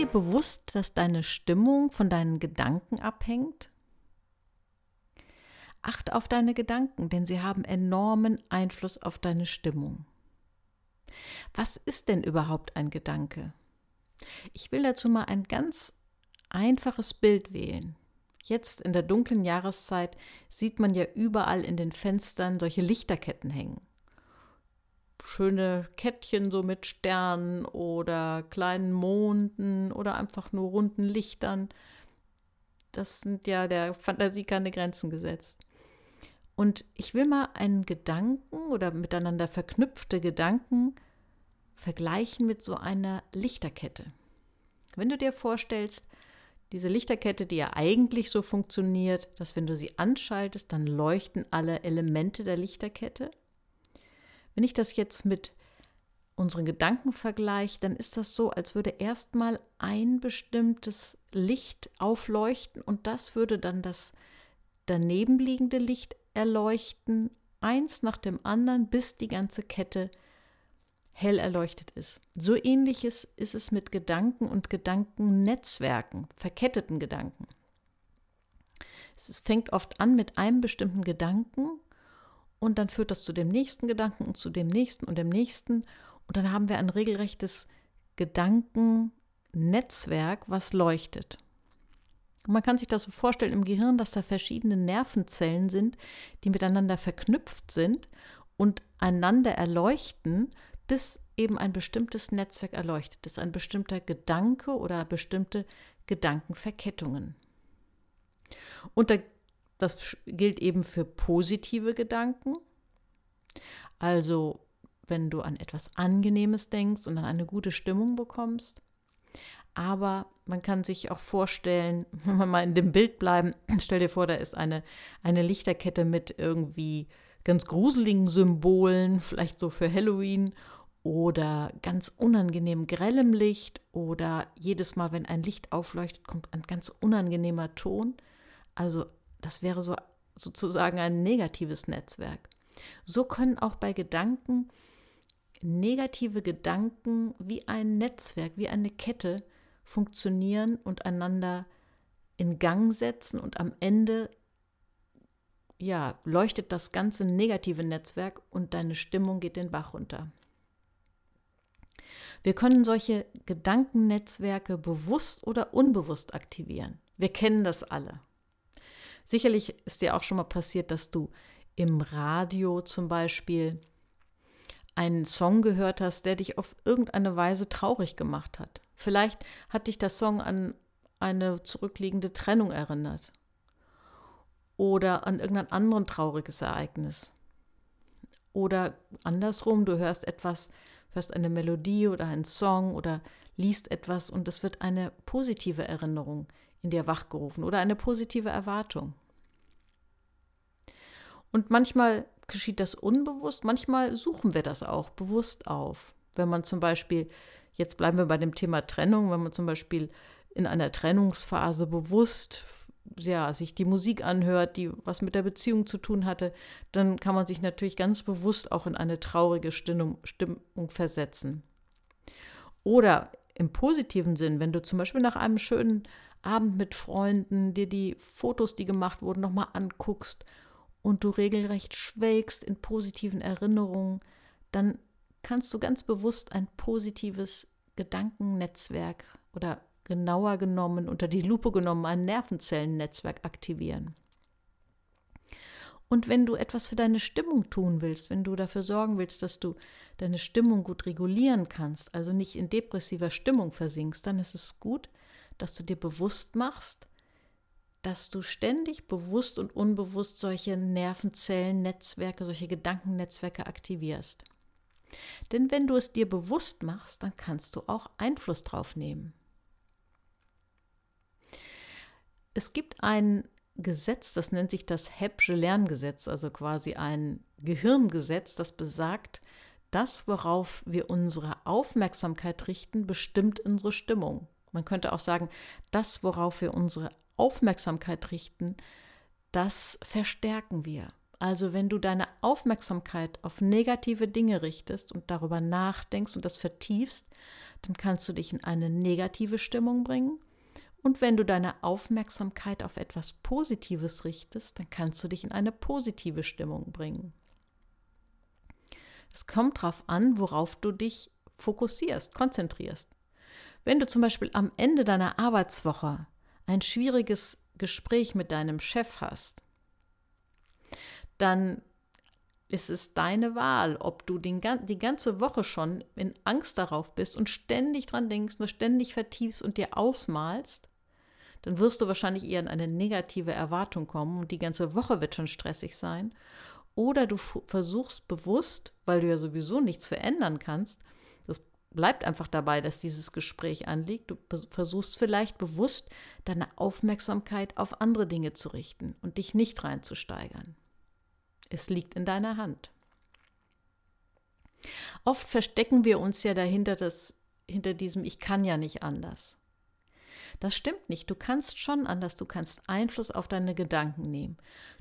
dir bewusst, dass deine Stimmung von deinen Gedanken abhängt? Achte auf deine Gedanken, denn sie haben enormen Einfluss auf deine Stimmung. Was ist denn überhaupt ein Gedanke? Ich will dazu mal ein ganz einfaches Bild wählen. Jetzt in der dunklen Jahreszeit sieht man ja überall in den Fenstern solche Lichterketten hängen. Schöne Kettchen so mit Sternen oder kleinen Monden oder einfach nur runden Lichtern. Das sind ja der Fantasie keine Grenzen gesetzt. Und ich will mal einen Gedanken oder miteinander verknüpfte Gedanken vergleichen mit so einer Lichterkette. Wenn du dir vorstellst, diese Lichterkette, die ja eigentlich so funktioniert, dass wenn du sie anschaltest, dann leuchten alle Elemente der Lichterkette. Wenn ich das jetzt mit unseren Gedanken vergleiche, dann ist das so, als würde erstmal ein bestimmtes Licht aufleuchten und das würde dann das daneben liegende Licht erleuchten, eins nach dem anderen, bis die ganze Kette hell erleuchtet ist. So ähnliches ist es mit Gedanken und Gedankennetzwerken, verketteten Gedanken. Es fängt oft an mit einem bestimmten Gedanken und dann führt das zu dem nächsten Gedanken und zu dem nächsten und dem nächsten und dann haben wir ein regelrechtes Gedankennetzwerk, was leuchtet. Und man kann sich das so vorstellen im Gehirn, dass da verschiedene Nervenzellen sind, die miteinander verknüpft sind und einander erleuchten, bis eben ein bestimmtes Netzwerk erleuchtet ist, ein bestimmter Gedanke oder bestimmte Gedankenverkettungen. Und das gilt eben für positive Gedanken. Also wenn du an etwas Angenehmes denkst und an eine gute Stimmung bekommst. Aber man kann sich auch vorstellen, wenn wir mal in dem Bild bleiben, stell dir vor, da ist eine, eine Lichterkette mit irgendwie ganz gruseligen Symbolen, vielleicht so für Halloween oder ganz unangenehm grellem Licht oder jedes Mal, wenn ein Licht aufleuchtet, kommt ein ganz unangenehmer Ton. Also das wäre so sozusagen ein negatives Netzwerk. So können auch bei Gedanken negative Gedanken wie ein Netzwerk, wie eine Kette funktionieren und einander in Gang setzen und am Ende ja, leuchtet das ganze negative Netzwerk und deine Stimmung geht den Bach runter. Wir können solche Gedankennetzwerke bewusst oder unbewusst aktivieren. Wir kennen das alle. Sicherlich ist dir auch schon mal passiert, dass du im Radio zum Beispiel einen Song gehört hast, der dich auf irgendeine Weise traurig gemacht hat. Vielleicht hat dich der Song an eine zurückliegende Trennung erinnert oder an irgendein anderes trauriges Ereignis. Oder andersrum, du hörst etwas, hörst eine Melodie oder einen Song oder liest etwas und es wird eine positive Erinnerung in dir wachgerufen oder eine positive Erwartung. Und manchmal geschieht das unbewusst, manchmal suchen wir das auch bewusst auf. Wenn man zum Beispiel, jetzt bleiben wir bei dem Thema Trennung, wenn man zum Beispiel in einer Trennungsphase bewusst ja, sich die Musik anhört, die was mit der Beziehung zu tun hatte, dann kann man sich natürlich ganz bewusst auch in eine traurige Stimmung, Stimmung versetzen. Oder im positiven Sinn, wenn du zum Beispiel nach einem schönen Abend mit Freunden dir die Fotos, die gemacht wurden, nochmal anguckst und du regelrecht schwelgst in positiven Erinnerungen, dann kannst du ganz bewusst ein positives Gedankennetzwerk oder genauer genommen, unter die Lupe genommen, ein Nervenzellennetzwerk aktivieren. Und wenn du etwas für deine Stimmung tun willst, wenn du dafür sorgen willst, dass du deine Stimmung gut regulieren kannst, also nicht in depressiver Stimmung versinkst, dann ist es gut, dass du dir bewusst machst, dass du ständig bewusst und unbewusst solche Nervenzellennetzwerke, solche Gedankennetzwerke aktivierst. Denn wenn du es dir bewusst machst, dann kannst du auch Einfluss drauf nehmen. Es gibt ein Gesetz, das nennt sich das Hebbsche Lerngesetz, also quasi ein Gehirngesetz, das besagt, das, worauf wir unsere Aufmerksamkeit richten, bestimmt unsere Stimmung. Man könnte auch sagen, das, worauf wir unsere Aufmerksamkeit richten, das verstärken wir. Also wenn du deine Aufmerksamkeit auf negative Dinge richtest und darüber nachdenkst und das vertiefst, dann kannst du dich in eine negative Stimmung bringen. Und wenn du deine Aufmerksamkeit auf etwas Positives richtest, dann kannst du dich in eine positive Stimmung bringen. Es kommt darauf an, worauf du dich fokussierst, konzentrierst. Wenn du zum Beispiel am Ende deiner Arbeitswoche ein schwieriges Gespräch mit deinem Chef hast, dann ist es deine Wahl, ob du den, die ganze Woche schon in Angst darauf bist und ständig dran denkst, nur ständig vertiefst und dir ausmalst, dann wirst du wahrscheinlich eher in eine negative Erwartung kommen und die ganze Woche wird schon stressig sein. Oder du versuchst bewusst, weil du ja sowieso nichts verändern kannst, bleibt einfach dabei, dass dieses Gespräch anliegt, du versuchst vielleicht bewusst deine Aufmerksamkeit auf andere Dinge zu richten und dich nicht reinzusteigern. Es liegt in deiner Hand. Oft verstecken wir uns ja dahinter das, hinter diesem Ich kann ja nicht anders. Das stimmt nicht. Du kannst schon anders. Du kannst Einfluss auf deine Gedanken nehmen.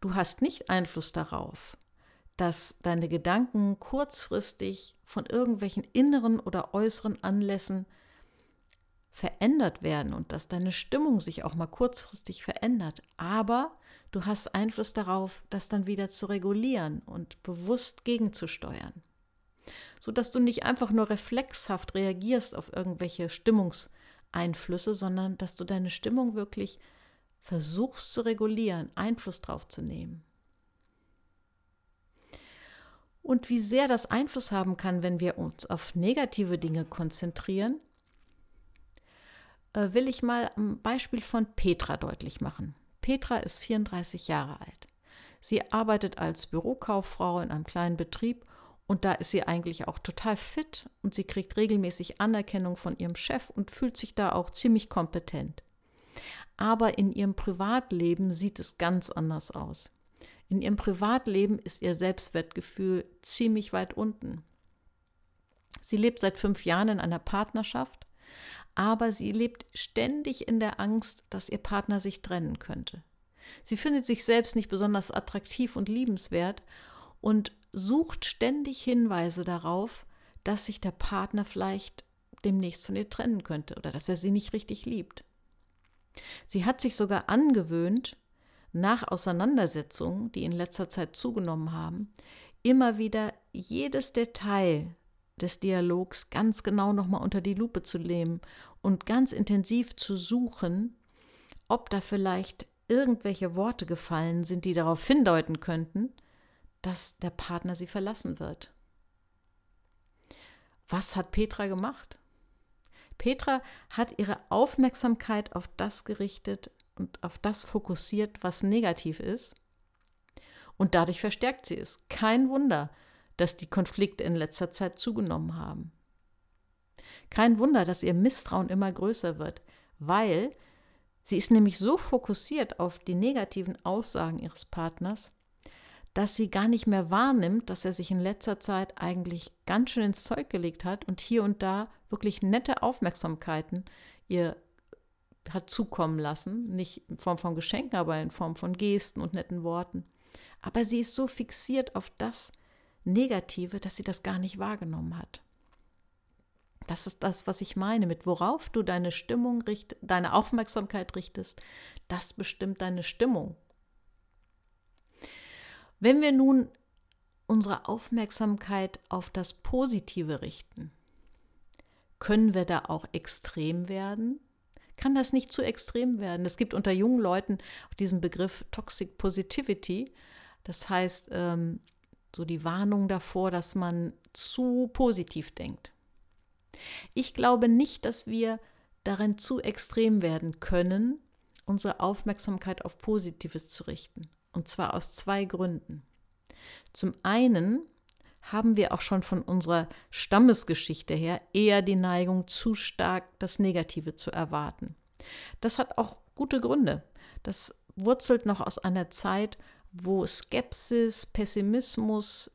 Du hast nicht Einfluss darauf, dass deine Gedanken kurzfristig von irgendwelchen inneren oder äußeren Anlässen verändert werden und dass deine Stimmung sich auch mal kurzfristig verändert. Aber du hast Einfluss darauf, das dann wieder zu regulieren und bewusst gegenzusteuern. Sodass du nicht einfach nur reflexhaft reagierst auf irgendwelche Stimmungseinflüsse, sondern dass du deine Stimmung wirklich versuchst zu regulieren, Einfluss drauf zu nehmen. Und wie sehr das Einfluss haben kann, wenn wir uns auf negative Dinge konzentrieren, äh, will ich mal ein Beispiel von Petra deutlich machen. Petra ist 34 Jahre alt. Sie arbeitet als Bürokauffrau in einem kleinen Betrieb und da ist sie eigentlich auch total fit und sie kriegt regelmäßig Anerkennung von ihrem Chef und fühlt sich da auch ziemlich kompetent. Aber in ihrem Privatleben sieht es ganz anders aus. In ihrem Privatleben ist ihr Selbstwertgefühl ziemlich weit unten. Sie lebt seit fünf Jahren in einer Partnerschaft aber sie lebt ständig in der Angst, dass ihr Partner sich trennen könnte. Sie findet sich selbst nicht besonders attraktiv und liebenswert und sucht ständig Hinweise darauf, dass sich der Partner vielleicht demnächst von ihr trennen könnte oder dass er sie nicht richtig liebt. Sie hat sich sogar angewöhnt, nach Auseinandersetzungen, die in letzter Zeit zugenommen haben, immer wieder jedes Detail des Dialogs ganz genau nochmal unter die Lupe zu nehmen und ganz intensiv zu suchen, ob da vielleicht irgendwelche Worte gefallen sind, die darauf hindeuten könnten, dass der Partner sie verlassen wird. Was hat Petra gemacht? Petra hat ihre Aufmerksamkeit auf das gerichtet und auf das fokussiert, was negativ ist. Und dadurch verstärkt sie es. Kein Wunder, dass die Konflikte in letzter Zeit zugenommen haben. Kein Wunder, dass ihr Misstrauen immer größer wird, weil sie ist nämlich so fokussiert auf die negativen Aussagen ihres Partners, dass sie gar nicht mehr wahrnimmt, dass er sich in letzter Zeit eigentlich ganz schön ins Zeug gelegt hat und hier und da wirklich nette Aufmerksamkeiten ihr hat zukommen lassen, nicht in Form von Geschenken, aber in Form von Gesten und netten Worten. Aber sie ist so fixiert auf das, Negative, dass sie das gar nicht wahrgenommen hat. Das ist das, was ich meine, mit worauf du deine Stimmung richtest, deine Aufmerksamkeit richtest, das bestimmt deine Stimmung. Wenn wir nun unsere Aufmerksamkeit auf das Positive richten, können wir da auch extrem werden? Kann das nicht zu extrem werden? Es gibt unter jungen Leuten auch diesen Begriff Toxic Positivity. Das heißt, ähm, so die Warnung davor, dass man zu positiv denkt. Ich glaube nicht, dass wir darin zu extrem werden können, unsere Aufmerksamkeit auf Positives zu richten. Und zwar aus zwei Gründen. Zum einen haben wir auch schon von unserer Stammesgeschichte her eher die Neigung, zu stark das Negative zu erwarten. Das hat auch gute Gründe. Das wurzelt noch aus einer Zeit, wo Skepsis, Pessimismus,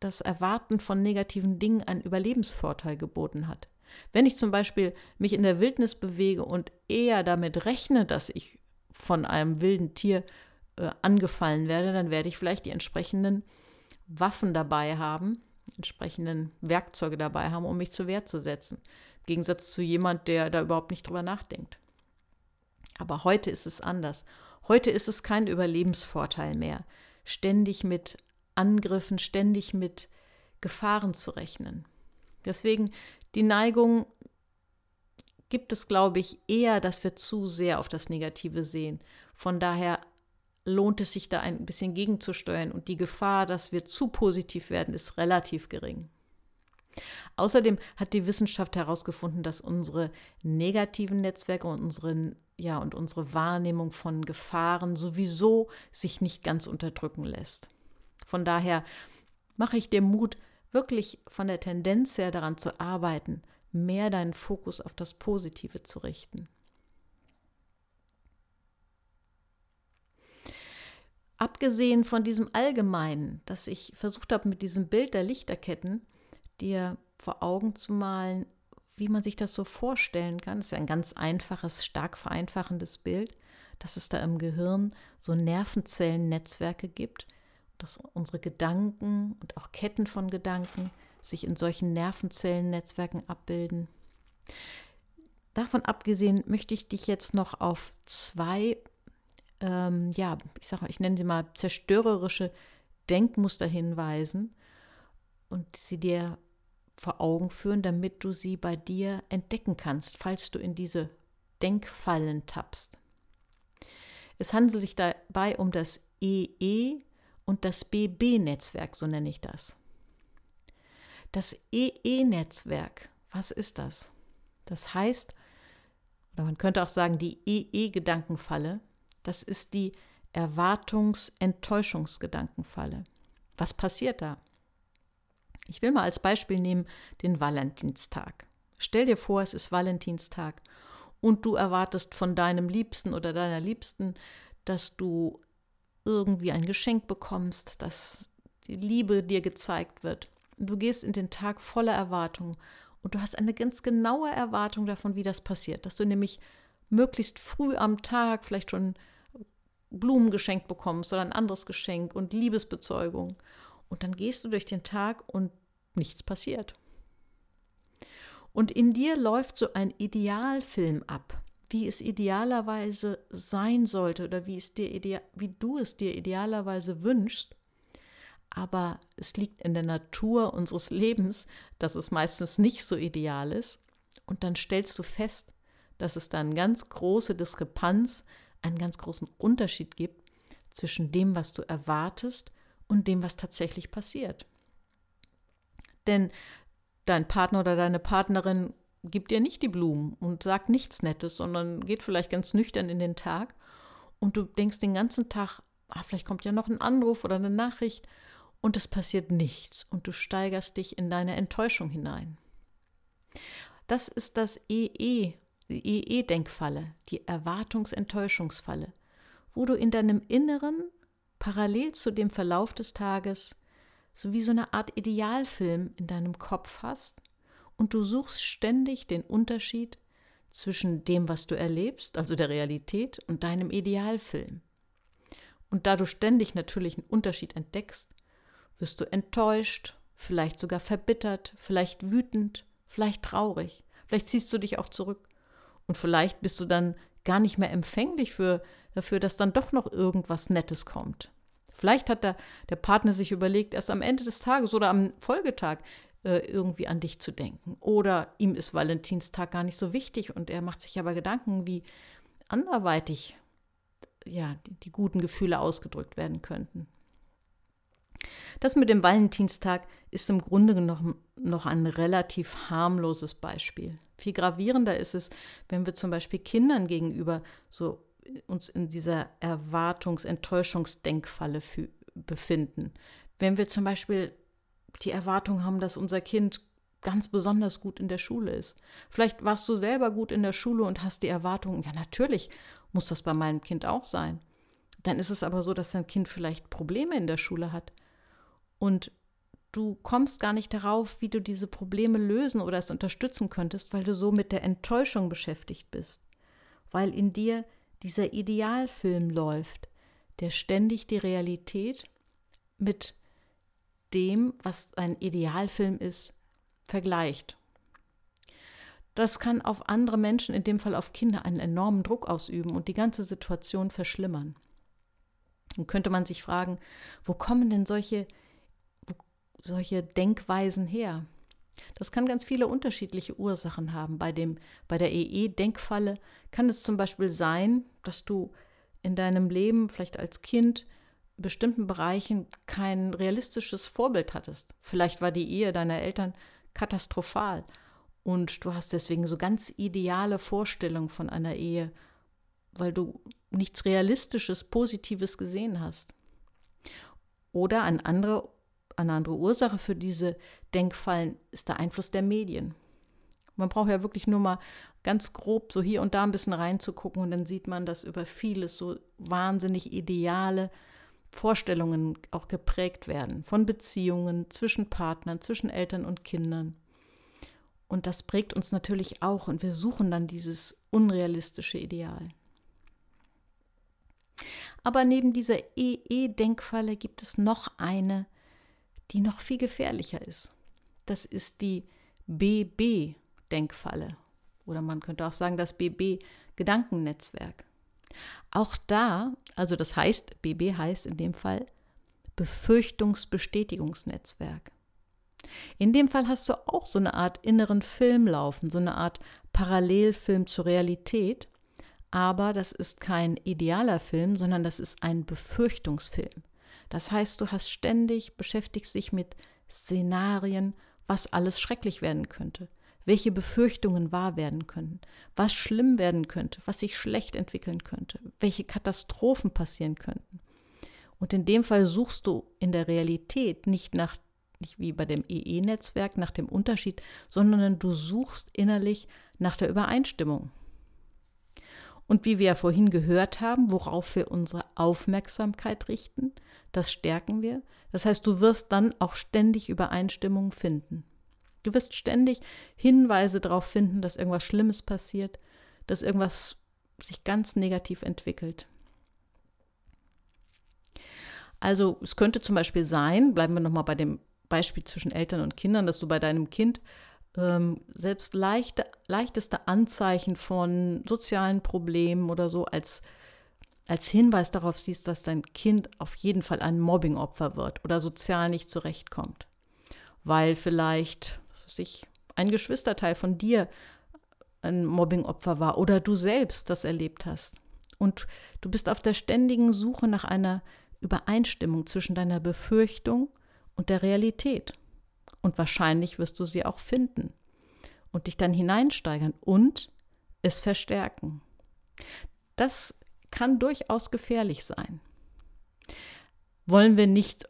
das Erwarten von negativen Dingen einen Überlebensvorteil geboten hat. Wenn ich zum Beispiel mich in der Wildnis bewege und eher damit rechne, dass ich von einem wilden Tier äh, angefallen werde, dann werde ich vielleicht die entsprechenden Waffen dabei haben, entsprechenden Werkzeuge dabei haben, um mich zur Wehr zu setzen. Im Gegensatz zu jemand, der da überhaupt nicht drüber nachdenkt. Aber heute ist es anders. Heute ist es kein Überlebensvorteil mehr, ständig mit Angriffen, ständig mit Gefahren zu rechnen. Deswegen die Neigung gibt es, glaube ich, eher, dass wir zu sehr auf das Negative sehen. Von daher lohnt es sich da ein bisschen gegenzusteuern und die Gefahr, dass wir zu positiv werden, ist relativ gering. Außerdem hat die Wissenschaft herausgefunden, dass unsere negativen Netzwerke und unsere, ja, und unsere Wahrnehmung von Gefahren sowieso sich nicht ganz unterdrücken lässt. Von daher mache ich dir Mut, wirklich von der Tendenz her daran zu arbeiten, mehr deinen Fokus auf das Positive zu richten. Abgesehen von diesem Allgemeinen, dass ich versucht habe, mit diesem Bild der Lichterketten dir vor Augen zu malen, wie man sich das so vorstellen kann. Das ist ja ein ganz einfaches, stark vereinfachendes Bild, dass es da im Gehirn so Nervenzellennetzwerke gibt, dass unsere Gedanken und auch Ketten von Gedanken sich in solchen Nervenzellennetzwerken abbilden. Davon abgesehen möchte ich dich jetzt noch auf zwei, ähm, ja, ich sage ich nenne sie mal zerstörerische Denkmuster hinweisen und sie dir vor Augen führen, damit du sie bei dir entdecken kannst, falls du in diese Denkfallen tappst. Es handelt sich dabei um das EE und das BB-Netzwerk, so nenne ich das. Das EE-Netzwerk, was ist das? Das heißt, oder man könnte auch sagen, die EE-Gedankenfalle, das ist die Erwartungs-Enttäuschungsgedankenfalle. Was passiert da? Ich will mal als Beispiel nehmen den Valentinstag. Stell dir vor, es ist Valentinstag und du erwartest von deinem Liebsten oder deiner Liebsten, dass du irgendwie ein Geschenk bekommst, dass die Liebe dir gezeigt wird. Du gehst in den Tag voller Erwartung und du hast eine ganz genaue Erwartung davon, wie das passiert, dass du nämlich möglichst früh am Tag vielleicht schon Blumen geschenkt bekommst oder ein anderes Geschenk und Liebesbezeugung. Und dann gehst du durch den Tag und nichts passiert. Und in dir läuft so ein Idealfilm ab, wie es idealerweise sein sollte oder wie, es dir wie du es dir idealerweise wünschst. Aber es liegt in der Natur unseres Lebens, dass es meistens nicht so ideal ist. Und dann stellst du fest, dass es da eine ganz große Diskrepanz, einen ganz großen Unterschied gibt zwischen dem, was du erwartest und dem, was tatsächlich passiert. Denn dein Partner oder deine Partnerin gibt dir nicht die Blumen und sagt nichts Nettes, sondern geht vielleicht ganz nüchtern in den Tag und du denkst den ganzen Tag, ah, vielleicht kommt ja noch ein Anruf oder eine Nachricht und es passiert nichts und du steigerst dich in deine Enttäuschung hinein. Das ist das EE, die EE-Denkfalle, die Erwartungsenttäuschungsfalle, wo du in deinem Inneren parallel zu dem Verlauf des Tages so wie so eine Art Idealfilm in deinem Kopf hast und du suchst ständig den Unterschied zwischen dem, was du erlebst, also der Realität, und deinem Idealfilm. Und da du ständig natürlich einen Unterschied entdeckst, wirst du enttäuscht, vielleicht sogar verbittert, vielleicht wütend, vielleicht traurig, vielleicht ziehst du dich auch zurück und vielleicht bist du dann gar nicht mehr empfänglich für, dafür, dass dann doch noch irgendwas Nettes kommt. Vielleicht hat der, der Partner sich überlegt, erst am Ende des Tages oder am Folgetag äh, irgendwie an dich zu denken. Oder ihm ist Valentinstag gar nicht so wichtig und er macht sich aber Gedanken, wie anderweitig ja, die, die guten Gefühle ausgedrückt werden könnten. Das mit dem Valentinstag ist im Grunde genommen noch ein relativ harmloses Beispiel. Viel gravierender ist es, wenn wir zum Beispiel Kindern gegenüber so uns in dieser Erwartungs-Enttäuschungsdenkfalle befinden. Wenn wir zum Beispiel die Erwartung haben, dass unser Kind ganz besonders gut in der Schule ist. Vielleicht warst du selber gut in der Schule und hast die Erwartung, ja natürlich muss das bei meinem Kind auch sein. Dann ist es aber so, dass dein Kind vielleicht Probleme in der Schule hat. Und du kommst gar nicht darauf, wie du diese Probleme lösen oder es unterstützen könntest, weil du so mit der Enttäuschung beschäftigt bist. Weil in dir dieser Idealfilm läuft, der ständig die Realität mit dem, was ein Idealfilm ist, vergleicht. das kann auf andere Menschen, in dem Fall auf Kinder, einen enormen Druck ausüben und die ganze Situation verschlimmern. Dann könnte man sich fragen, wo kommen denn solche, solche Denkweisen her? Das kann ganz viele unterschiedliche Ursachen haben. Bei, dem, bei der EE-Denkfalle kann es zum Beispiel sein, dass du in deinem Leben, vielleicht als Kind, in bestimmten Bereichen kein realistisches Vorbild hattest. Vielleicht war die Ehe deiner Eltern katastrophal und du hast deswegen so ganz ideale Vorstellungen von einer Ehe, weil du nichts Realistisches, Positives gesehen hast. Oder eine andere, eine andere Ursache für diese Denkfallen ist der Einfluss der Medien. Man braucht ja wirklich nur mal ganz grob so hier und da ein bisschen reinzugucken und dann sieht man, dass über vieles so wahnsinnig ideale Vorstellungen auch geprägt werden von Beziehungen zwischen Partnern, zwischen Eltern und Kindern. Und das prägt uns natürlich auch und wir suchen dann dieses unrealistische Ideal. Aber neben dieser EE-Denkfalle gibt es noch eine, die noch viel gefährlicher ist. Das ist die BB-Denkfalle. Oder man könnte auch sagen, das BB-Gedankennetzwerk. Auch da, also das heißt, BB heißt in dem Fall Befürchtungsbestätigungsnetzwerk. In dem Fall hast du auch so eine Art inneren Film laufen, so eine Art Parallelfilm zur Realität. Aber das ist kein idealer Film, sondern das ist ein Befürchtungsfilm. Das heißt, du hast ständig, beschäftigst dich mit Szenarien, was alles schrecklich werden könnte, welche Befürchtungen wahr werden können, was schlimm werden könnte, was sich schlecht entwickeln könnte, welche Katastrophen passieren könnten. Und in dem Fall suchst du in der Realität nicht nach nicht wie bei dem EE-Netzwerk nach dem Unterschied, sondern du suchst innerlich nach der Übereinstimmung. Und wie wir ja vorhin gehört haben, worauf wir unsere Aufmerksamkeit richten, das stärken wir. Das heißt, du wirst dann auch ständig Übereinstimmung finden. Du wirst ständig Hinweise darauf finden, dass irgendwas Schlimmes passiert, dass irgendwas sich ganz negativ entwickelt. Also es könnte zum Beispiel sein, bleiben wir nochmal bei dem Beispiel zwischen Eltern und Kindern, dass du bei deinem Kind ähm, selbst leichte, leichteste Anzeichen von sozialen Problemen oder so als, als Hinweis darauf siehst, dass dein Kind auf jeden Fall ein Mobbingopfer wird oder sozial nicht zurechtkommt. Weil vielleicht sich ein Geschwisterteil von dir ein Mobbingopfer war oder du selbst das erlebt hast. Und du bist auf der ständigen Suche nach einer Übereinstimmung zwischen deiner Befürchtung und der Realität. Und wahrscheinlich wirst du sie auch finden und dich dann hineinsteigern und es verstärken. Das kann durchaus gefährlich sein. Wollen wir nicht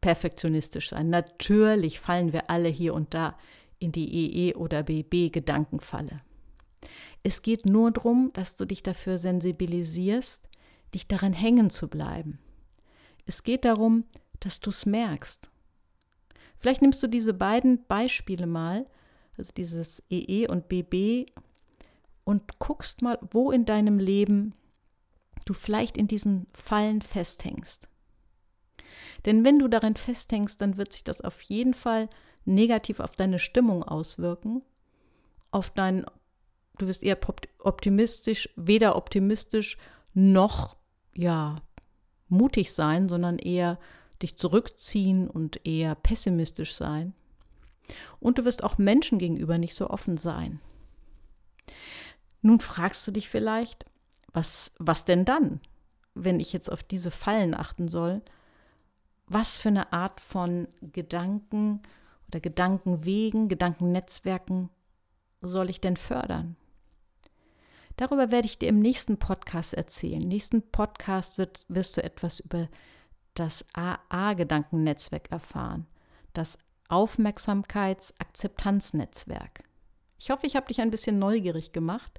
perfektionistisch sein? Natürlich fallen wir alle hier und da in die EE oder BB Gedankenfalle. Es geht nur darum, dass du dich dafür sensibilisierst, dich daran hängen zu bleiben. Es geht darum, dass du es merkst, Vielleicht nimmst du diese beiden Beispiele mal, also dieses EE und BB, und guckst mal, wo in deinem Leben du vielleicht in diesen Fallen festhängst. Denn wenn du darin festhängst, dann wird sich das auf jeden Fall negativ auf deine Stimmung auswirken, auf dein, du wirst eher optimistisch, weder optimistisch noch, ja, mutig sein, sondern eher dich zurückziehen und eher pessimistisch sein. Und du wirst auch Menschen gegenüber nicht so offen sein. Nun fragst du dich vielleicht, was, was denn dann, wenn ich jetzt auf diese Fallen achten soll? Was für eine Art von Gedanken oder Gedankenwegen, Gedankennetzwerken soll ich denn fördern? Darüber werde ich dir im nächsten Podcast erzählen. Im nächsten Podcast wird, wirst du etwas über das AA-Gedankennetzwerk erfahren, das Aufmerksamkeitsakzeptanznetzwerk. Ich hoffe, ich habe dich ein bisschen neugierig gemacht.